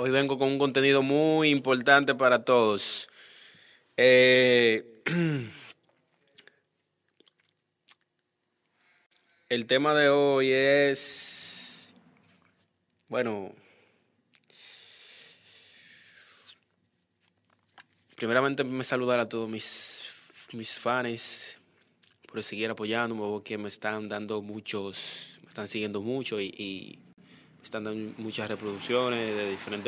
Hoy vengo con un contenido muy importante para todos. Eh, el tema de hoy es, bueno, primeramente me saludar a todos mis, mis fans por seguir apoyándome, porque me están dando muchos, me están siguiendo mucho y, y están dando muchas reproducciones de diferentes...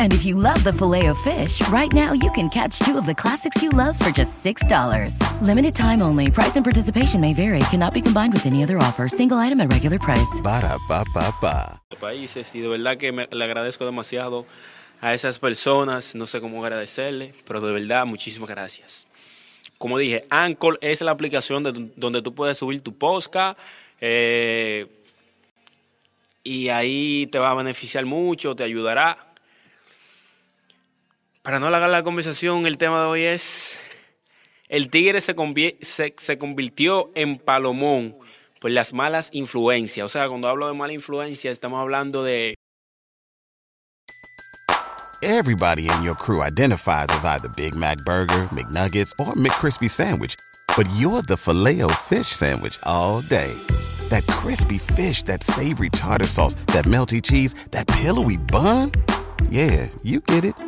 And if you love the filet of fish, right now you can catch two of the classics you love for just $6. Limited time only. Price and participation may vary. Cannot be combined with any other offer. Single item at regular price. Ba da ba ba ba. países y de verdad que me, le agradezco demasiado a esas personas, no sé cómo agradecerle, pero de verdad muchísimas gracias. Como dije, Anchor es la aplicación de- donde tú puedes subir tu podcast eh, y ahí te va a beneficiar mucho, te ayudará. Para no alargar la conversación, el tema de hoy es el tigre se, se, se convirtió en palomón por las malas influencias. O sea, cuando hablo de mala influencia, estamos hablando de Everybody in your crew identifies as either Big Mac Burger, McNuggets, or McCrispy Sandwich. But you're the filet fish Sandwich all day. That crispy fish, that savory tartar sauce, that melty cheese, that pillowy bun. Yeah, you get it.